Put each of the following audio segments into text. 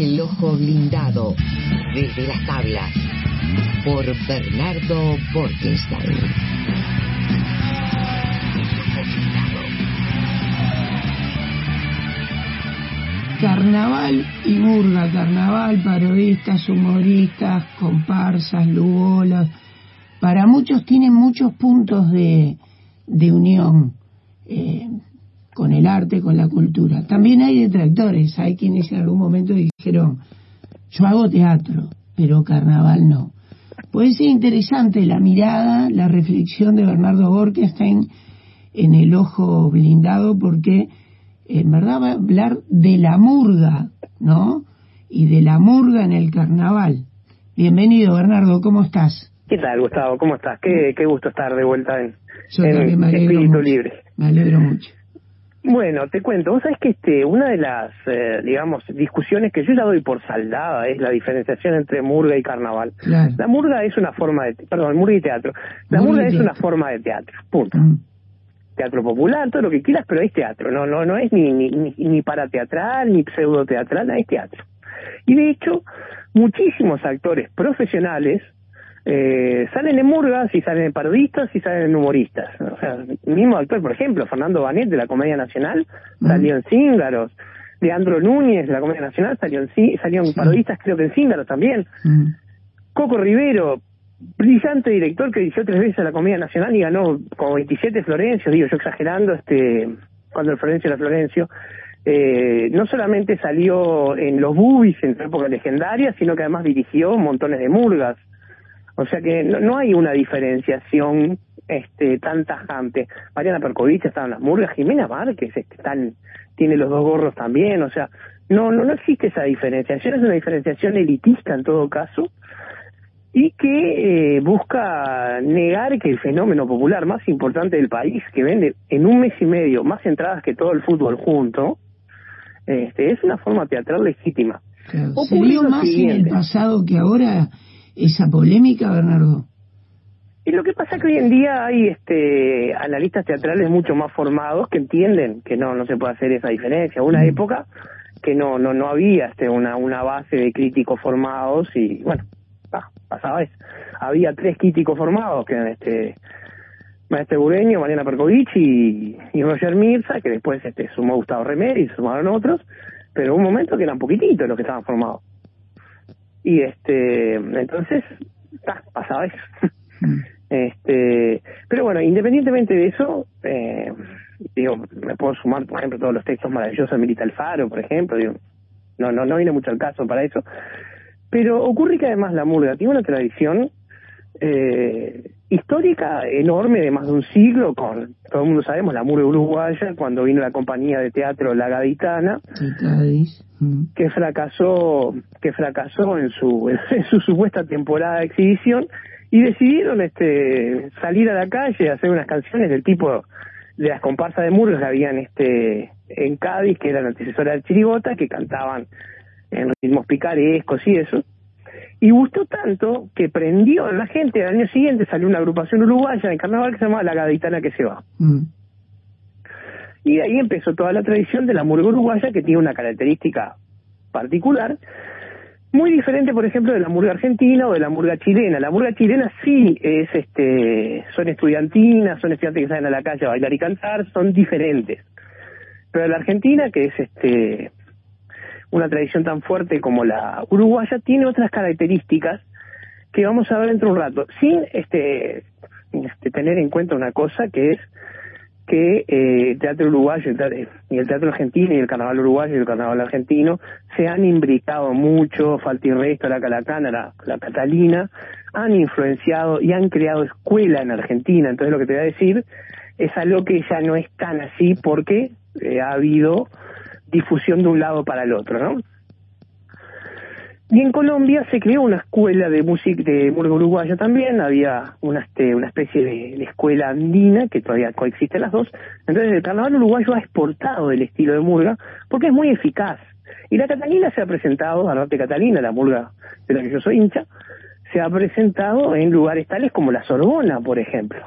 El ojo blindado desde las tablas por Bernardo Borkenstein. Carnaval y murga, carnaval, parodistas, humoristas, comparsas, lugolas. Para muchos tienen muchos puntos de, de unión eh, con el arte, con la cultura. También hay detractores, hay quienes en algún momento dijeron, yo hago teatro, pero carnaval no. Puede ser interesante la mirada, la reflexión de Bernardo Borkenstein en el ojo blindado porque en verdad va a hablar de la murga, ¿no? Y de la murga en el carnaval. Bienvenido, Bernardo, ¿cómo estás? ¿Qué tal, Gustavo? ¿Cómo estás? Qué, qué gusto estar de vuelta en, en Espíritu mucho. Libre. Me alegro mucho. Bueno, te cuento, vos sabés que este, una de las, eh, digamos, discusiones que yo ya doy por saldada es la diferenciación entre murga y carnaval. Claro. La murga es una forma de, perdón, murga y teatro. La Murga es una forma de teatro, punto. Mm. Teatro popular, todo lo que quieras, pero es teatro, no, no, no es ni, ni, ni, ni para teatral, ni pseudo teatral, es teatro. Y de hecho, muchísimos actores profesionales eh, salen en murgas y salen en parodistas y salen en humoristas. O sea, el mismo actor, por ejemplo, Fernando Banet de la Comedia Nacional salió en Cíngaros. Leandro Núñez de la Comedia Nacional salió en, salió en parodistas, creo que en Cíngaros también. Mm. Coco Rivero, brillante director que dirigió tres veces a la Comedia Nacional y ganó como 27 Florencio, digo yo exagerando, este cuando el Florencio era Florencio. Eh, no solamente salió en los boobies en su época legendaria, sino que además dirigió montones de murgas. O sea que no, no hay una diferenciación este tan tajante. Mariana Percovich estaba en las murgas, Jimena Márquez este, tan, tiene los dos gorros también, o sea, no, no, no existe esa diferenciación, es una diferenciación elitista en todo caso, y que eh, busca negar que el fenómeno popular más importante del país, que vende en un mes y medio más entradas que todo el fútbol junto, este, es una forma teatral legítima. Claro. Ocurrió ¿Se lo más en el pasado que ahora esa polémica, Bernardo? Y lo que pasa es que hoy en día hay este analistas teatrales mucho más formados que entienden que no no se puede hacer esa diferencia. Una Mm. época que no no no había este una una base de críticos formados y bueno, ah, pasaba eso. Había tres críticos formados que eran este Maestre Bureño, Mariana Percovich y, y Roger Mirza, que después este sumó Gustavo Remer y sumaron otros, pero hubo un momento que eran poquititos los que estaban formados. Y este entonces, ah, pasaba eso. Mm. Este, pero bueno, independientemente de eso, eh, digo, me puedo sumar, por ejemplo, todos los textos maravillosos de Milita Alfaro, por ejemplo, digo, no, no, no viene mucho al caso para eso. Pero ocurre que además la murga tiene una tradición eh, histórica enorme de más de un siglo, con, todo el mundo sabemos, la murga uruguaya, cuando vino la compañía de teatro La Gaditana. Mm. que fracasó que fracasó en su en su supuesta temporada de exhibición y decidieron este salir a la calle a hacer unas canciones del tipo de las comparsas de Murgas que habían este en Cádiz que eran antecesoras del Chirigota que cantaban en ritmos picarescos y eso y gustó tanto que prendió a la gente al año siguiente salió una agrupación uruguaya en carnaval que se llamaba La Gaditana que se va Mm. y de ahí empezó toda la tradición de la murga uruguaya que tiene una característica particular, muy diferente, por ejemplo, de la murga argentina o de la murga chilena. La murga chilena sí es, este, son estudiantinas, son estudiantes que salen a la calle a bailar y cantar, son diferentes. Pero la argentina, que es este, una tradición tan fuerte como la uruguaya, tiene otras características que vamos a ver dentro de un rato, sin este, este, tener en cuenta una cosa que es que eh, el teatro uruguayo el y el teatro argentino y el carnaval uruguayo y el carnaval argentino se han imbricado mucho, falta resto, la calacana, la, la catalina, han influenciado y han creado escuela en Argentina. Entonces lo que te voy a decir es algo que ya no es tan así porque eh, ha habido difusión de un lado para el otro, ¿no? Y en Colombia se creó una escuela de música de murga uruguaya también, había una, este, una especie de, escuela andina, que todavía coexisten las dos. Entonces el carnaval uruguayo ha exportado el estilo de murga porque es muy eficaz. Y la Catalina se ha presentado, la norte Catalina, la murga de la que yo soy hincha, se ha presentado en lugares tales como la Sorbona, por ejemplo.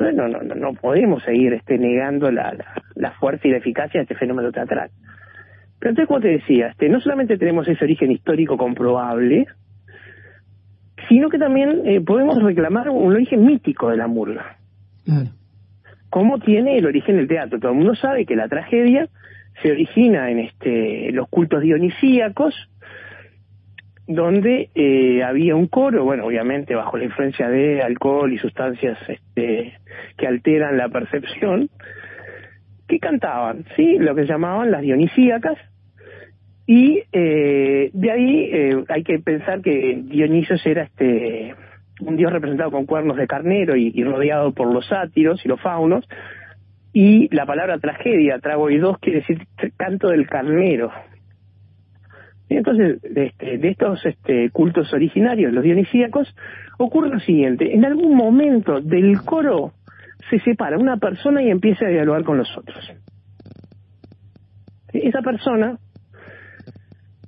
No, no, no, no podemos seguir este, negando la, la fuerza y la eficacia de este fenómeno teatral. Pero entonces, como te decía, este, no solamente tenemos ese origen histórico comprobable, sino que también eh, podemos reclamar un origen mítico de la murga. Claro. ¿Cómo tiene el origen del teatro? Todo el mundo sabe que la tragedia se origina en este los cultos dionisíacos, donde eh, había un coro, bueno, obviamente bajo la influencia de alcohol y sustancias este, que alteran la percepción, que cantaban, ¿sí? Lo que llamaban las dionisíacas, y eh, de ahí eh, hay que pensar que Dionisios era este un dios representado con cuernos de carnero y, rodeado por los sátiros y los faunos, y la palabra tragedia, trago y dos, quiere decir canto del carnero. Y entonces, de, este, de estos este, cultos originarios, los dionisíacos, ocurre lo siguiente, en algún momento del coro se separa una persona y empieza a dialogar con los otros. Esa persona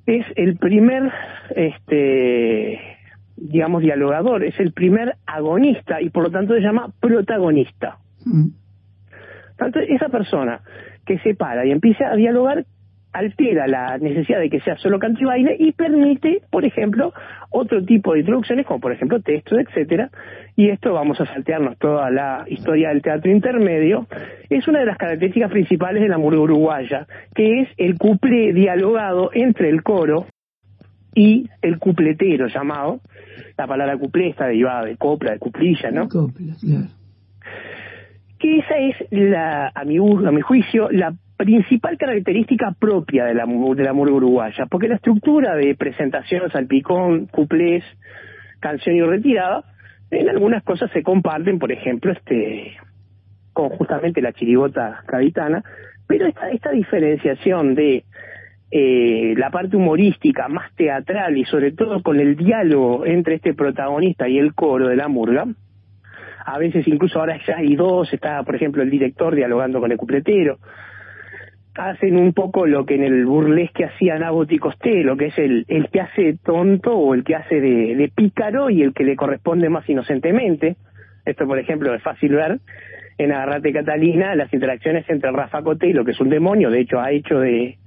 es el primer, este, digamos, dialogador, es el primer agonista y por lo tanto se llama protagonista. Mm. Tanto esa persona que se para y empieza a dialogar altera la necesidad de que sea solo canto y baile y permite, por ejemplo, otro tipo de introducciones, como por ejemplo textos, etcétera, y esto vamos a saltearnos toda la historia del teatro intermedio, es una de las características principales de la murga uruguaya, que es el cuplé dialogado entre el coro y el cupletero llamado, la palabra cuplé está derivada de copla, de cuplilla, ¿no? Copla, claro. Que esa es, la, a, mi, a mi juicio, la principal característica propia de la, de la murga uruguaya, porque la estructura de presentación, salpicón, cuplés, canción y retirada, en algunas cosas se comparten, por ejemplo, este con justamente la chirigota gaditana, pero esta, esta diferenciación de eh, la parte humorística más teatral y sobre todo con el diálogo entre este protagonista y el coro de la murga, a veces incluso ahora ya hay dos, está por ejemplo el director dialogando con el cupletero, hacen un poco lo que en el burlesque hacía Nabot y Costello, que es el, el que hace tonto o el que hace de, pícaro y el que le corresponde más inocentemente. Esto, por ejemplo, es fácil ver en Agarrate Catalina las interacciones entre Rafa lo que es un demonio, de hecho ha hecho de,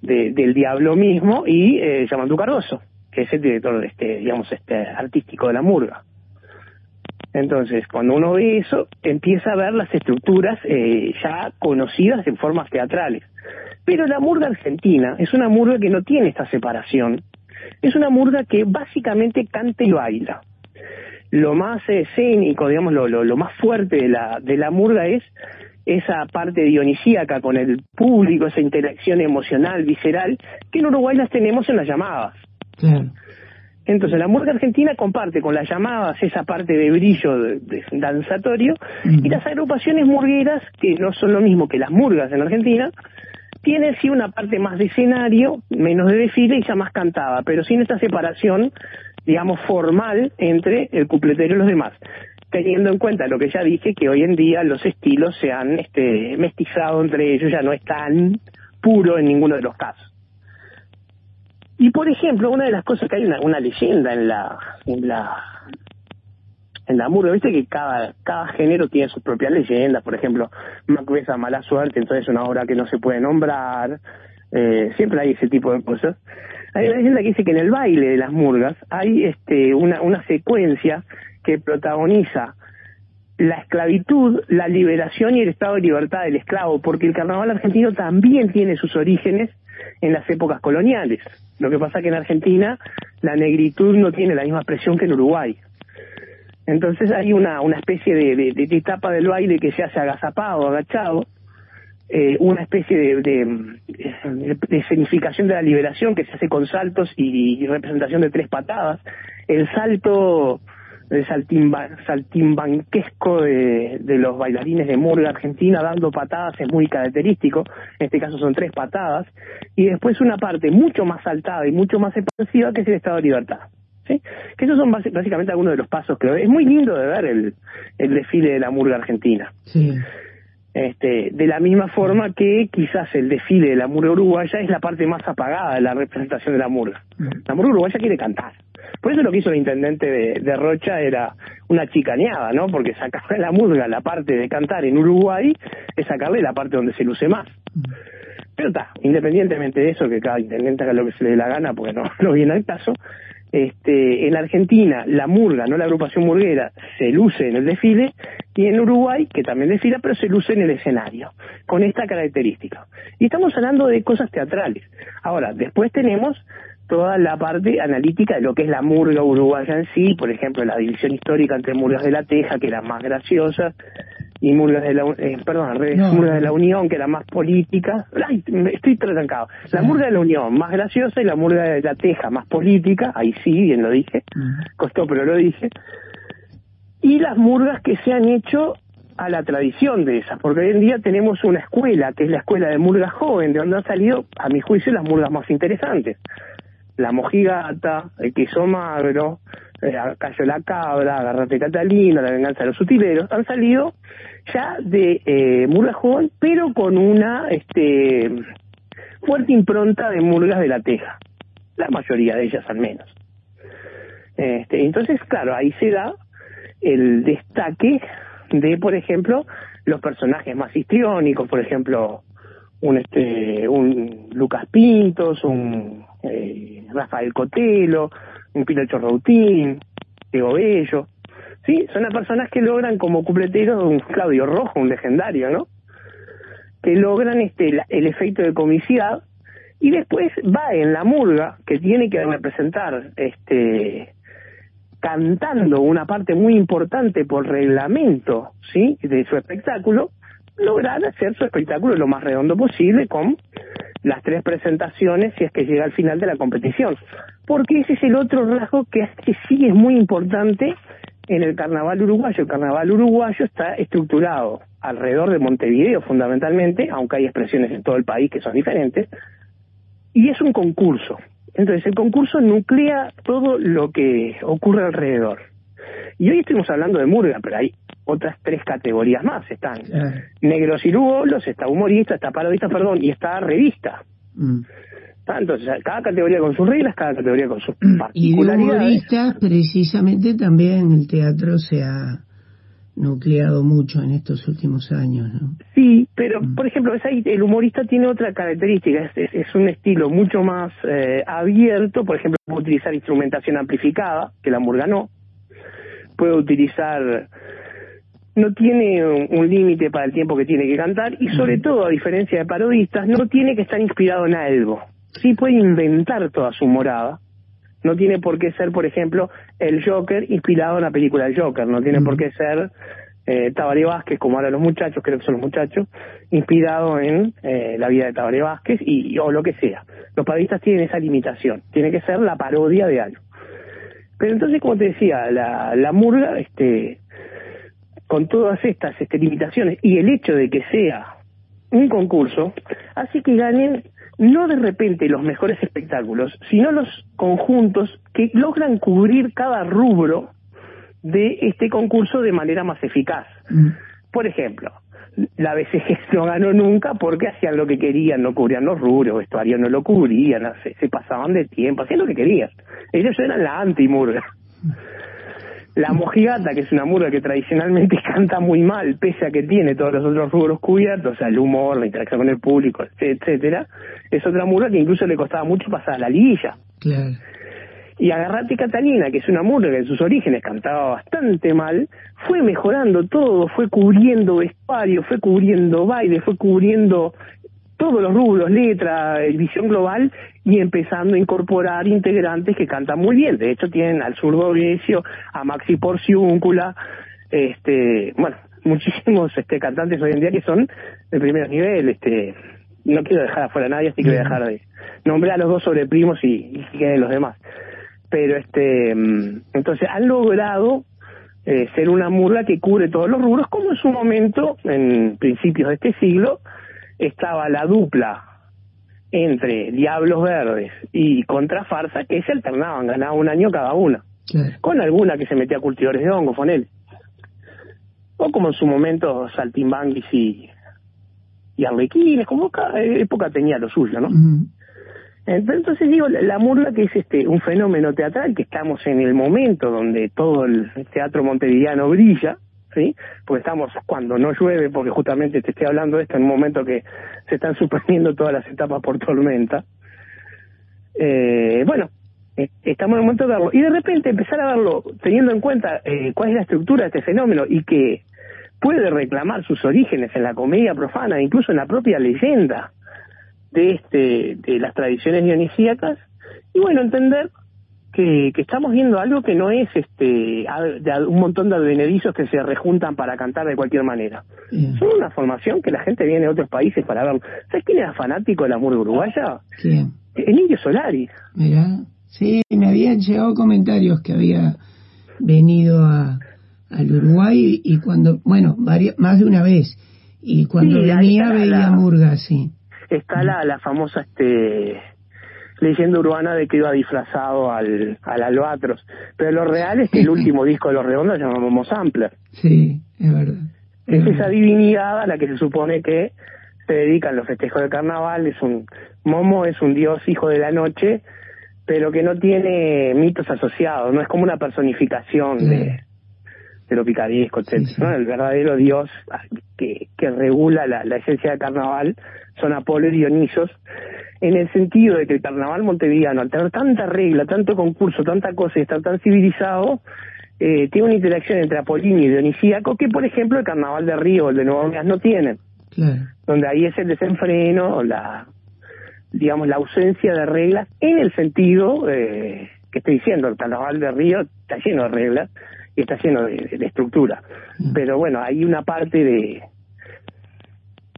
del diablo mismo, y eh, Yamandu Cardoso, que es el director este, digamos, este artístico de la murga. Entonces, cuando uno ve eso, empieza a ver las estructuras eh, ya conocidas en formas teatrales. Pero la murga argentina es una murga que no tiene esta separación. Es una murga que básicamente canta y baila. Lo más escénico, digamos, lo, lo, más fuerte de la, de la murga es esa parte dionisíaca con el público, esa interacción emocional, visceral, que en Uruguay las tenemos en las llamadas. Entonces, la murga argentina comparte con las llamadas esa parte de brillo de, danzatorio y las agrupaciones murgueras, que no son lo mismo que las murgas en Argentina, tienen sí una parte más de escenario, menos de desfile y ya más cantada, pero sin esta separación, digamos, formal entre el cupletero y los demás. Teniendo en cuenta lo que ya dije, que hoy en día los estilos se han este, mestizado entre ellos, ya no es tan puro en ninguno de los casos. Y por ejemplo, una de las cosas que hay una, una leyenda en la, en la, en la murga, viste que cada, cada género tiene sus propias leyendas, por ejemplo, Macbeth a mala suerte, entonces es una obra que no se puede nombrar, eh, siempre hay ese tipo de cosas. Hay una leyenda que dice que en el baile de las murgas hay este, una, una secuencia que protagoniza la esclavitud, la liberación y el estado de libertad del esclavo, porque el carnaval argentino también tiene sus orígenes en las épocas coloniales. Lo que pasa que en Argentina la negritud no tiene la misma expresión que en Uruguay. Entonces hay una, una especie de, etapa del baile que se hace agazapado, agachado, eh, una especie de, de, escenificación de la liberación que se hace con saltos y representación de tres patadas. El salto el saltimbanquesco de, de, los bailarines de Murga Argentina dando patadas es muy característico, en este caso son tres patadas, y después una parte mucho más saltada y mucho más expansiva que es el estado de libertad. ¿Sí? Que esos son básicamente algunos de los pasos que es muy lindo de ver el, el desfile de la murga argentina. Sí. Este, de la misma forma que quizás el desfile de la murga uruguaya es la parte más apagada de la representación de la murga. La murga uruguaya quiere cantar. Por eso lo que hizo el intendente de, Rocha era una chicaneada, ¿no? Porque sacarle la murga la parte de cantar en Uruguay es sacarle la parte donde se luce más. Pero está, independientemente de eso, que cada intendente haga lo que se le dé la gana, porque no, no viene al caso, este, en Argentina la murga, no la agrupación murguera, se luce en el desfile, y en Uruguay, que también desfila, pero se luce en el escenario, con esta característica. Y estamos hablando de cosas teatrales. Ahora, después tenemos toda la parte analítica de lo que es la murga uruguaya en sí, por ejemplo, la división histórica entre murgas de la Teja, que era más graciosa, y murgas de la eh, perdón murgas de la Unión que era más política. Ay estoy trancado. La murga de la Unión más graciosa y la murga de la Teja más política. Ahí sí bien lo dije. Costó pero lo dije. Y las murgas que se han hecho a la tradición de esas, porque hoy en día tenemos una escuela, que es la escuela de murgas joven, de donde han salido, a mi juicio, las murgas más interesantes. La mojigata, el queso magro, eh, Cayó la cabra, Agarrate Catalina, La venganza de los sutileros, han salido ya de eh, pero con una este fuerte impronta de murgas de la teja, la mayoría de ellas al menos. Este, entonces, claro, ahí se da el destaque de, por ejemplo, los personajes más histriónicos, por ejemplo, un este un Lucas Pintos, un eh, Rafael Cotelo, un Pinocho Routín, Diego Bello. Sí, son las personas que logran como cupleteros un Claudio Rojo, un legendario, ¿no? Que logran este el efecto de comicidad y después va en la murga que tiene que representar este cantando una parte muy importante por reglamento, ¿sí? de su espectáculo, lograr hacer su espectáculo lo más redondo posible con las tres presentaciones si es que llega al final de la competición. Porque ese es el otro rasgo que, sí es muy importante en el carnaval uruguayo. El carnaval uruguayo está estructurado alrededor de Montevideo fundamentalmente, aunque hay expresiones en todo el país que son diferentes, y es un concurso. Entonces el concurso nuclea todo lo que ocurre alrededor. Y hoy estuvimos hablando de Murga, pero hay otras tres categorías más. Están negros y lugolos, está humorista, está parodista, perdón, y está revista. Mm. Entonces, cada categoría con sus reglas, cada categoría con sus particularidades. Y humoristas, precisamente, también el teatro se ha nucleado mucho en estos últimos años, ¿no? Sí, pero, mm. por ejemplo, el humorista tiene otra característica, es, un estilo mucho más eh, abierto, por ejemplo, puede utilizar instrumentación amplificada, que la murga no, puede utilizar no tiene un, límite para el tiempo que tiene que cantar y sobre todo, a diferencia de parodistas, no tiene que estar inspirado en algo. Sí puede inventar toda su morada. No tiene por qué ser, por ejemplo, el Joker inspirado en la película del Joker. No tiene por qué ser eh, Tabaré Vázquez, como ahora los muchachos, creo que son los muchachos, inspirado en eh, la vida de Tabaré Vázquez y, o lo que sea. Los parodistas tienen esa limitación. Tiene que ser la parodia de algo. Pero entonces, como te decía, la, la murga, este, con todas estas este, limitaciones y el hecho de que sea un concurso, hace que ganen no de repente los mejores espectáculos, sino los conjuntos que logran cubrir cada rubro de este concurso de manera más eficaz. Mm. Por ejemplo, la BCG no ganó nunca porque hacían lo que querían, no cubrían los rubros, vestuario no lo cubrían, se, se pasaban de tiempo, hacían lo que querían. Ellos eran la anti-murga. La mojigata, que es una murga que tradicionalmente canta muy mal, pese a que tiene todos los otros rubros cubiertos, o sea, el humor, la interacción con el público, etcétera, es otra murga que incluso le costaba mucho pasar a la liguilla. Claro. Y Agarrate Catalina, que es una murga que en sus orígenes cantaba bastante mal, fue mejorando todo, fue cubriendo vestuario, fue cubriendo baile, fue cubriendo todos los rubros, letra, visión global, y empezando a incorporar integrantes que cantan muy bien. De hecho, tienen al zurdo Grecio, a Maxi Porciúncula, este, bueno, muchísimos este, cantantes hoy en día que son de primer nivel. Este, no quiero dejar afuera a nadie, así que voy a dejar de nombrar a los dos sobreprimos y, y queden los demás. Pero este, mm, entonces han logrado eh, ser una murga que cubre todos los rubros, como en su momento, en principios de este siglo, estaba la dupla entre Diablos Verdes y Contra Farsa que se alternaban, ganaban un año cada una. Con alguna que se metía a cultivadores de hongo, con él. O como en su momento Saltimbanquis y, y Arlequines, como cada época tenía lo suyo, ¿no? Entonces digo, la murga que es este un fenómeno teatral, que estamos en el momento donde todo el teatro montevideano brilla, ¿sí? Porque estamos cuando no llueve, porque justamente te estoy hablando de esto en un momento que se están suspendiendo todas las etapas por tormenta. Eh, bueno, eh, estamos en el momento de verlo. Y de repente empezar a verlo teniendo en cuenta eh, cuál es la estructura de este fenómeno y que puede reclamar sus orígenes en la comedia profana, incluso en la propia leyenda de este de las tradiciones dionisíacas, y bueno, entender que, que estamos viendo algo que no es este un montón de advenedizos que se rejuntan para cantar de cualquier manera. Son una formación que la gente viene de otros países para ver. ¿Sabes quién era fanático de la murga uruguaya? El Indio Solari. Mira, sí, me habían llegado comentarios que había venido a, al Uruguay y cuando, bueno, más de una vez, y cuando venía veía murga, sí. Está la, la famosa este leyenda urbana de que iba disfrazado al, al albatros. Pero lo real es que el último disco de Los Redondos se llama Momo Sampler. Sí, es verdad. Es, esa divinidad a la que se supone que se dedican los festejos de carnaval. Es un Momo es un dios hijo de la noche, pero que no tiene mitos asociados. No es como una personificación de, de lo picaresco, etcétera. El verdadero dios que, que regula la, la esencia del carnaval son Apolo y Dionisos en el sentido de que el carnaval montevideano, al tener tanta regla, tanto concurso, tanta cosa y estar tan civilizado, eh, tiene una interacción entre Apolíneo y Dionisíaco que, por ejemplo, el carnaval de Río o el de Nueva Orleans no tienen. Donde ahí es el desenfreno, la digamos, la ausencia de reglas en el sentido eh, que estoy diciendo, el carnaval de Río está lleno de reglas y está lleno de, de estructura. Pero bueno, hay una parte de,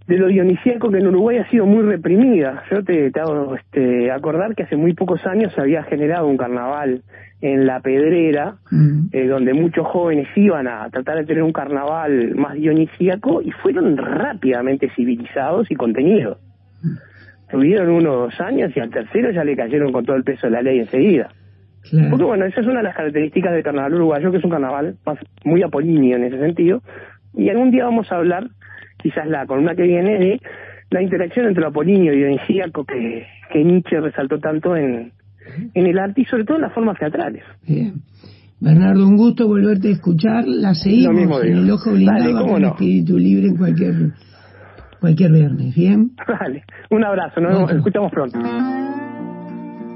de lo dionisíaco que en Uruguay ha sido muy reprimida. Yo te, te hago este, acordar que hace muy pocos años se había generado un carnaval en La Pedrera, mm. eh, donde muchos jóvenes iban a tratar de tener un carnaval más dionisíaco y fueron rápidamente civilizados y contenidos. Mm. Tuvieron uno o dos años y al tercero ya le cayeron con todo el peso de la ley enseguida. Porque bueno, esa es una de las características del carnaval uruguayo, que es un carnaval más, muy apolíneo en ese sentido. Y algún día vamos a hablar quizás la columna que viene de la interacción entre Apolinio y Dionisíaco que, que Nietzsche resaltó tanto en, en el arte y sobre todo en las formas teatrales. Bien. Bernardo, un gusto volverte a escuchar. La seguimos en el ojo blindado con espíritu libre en cualquier cualquier viernes. Bien. Vale. Un abrazo. Nos escuchamos pronto.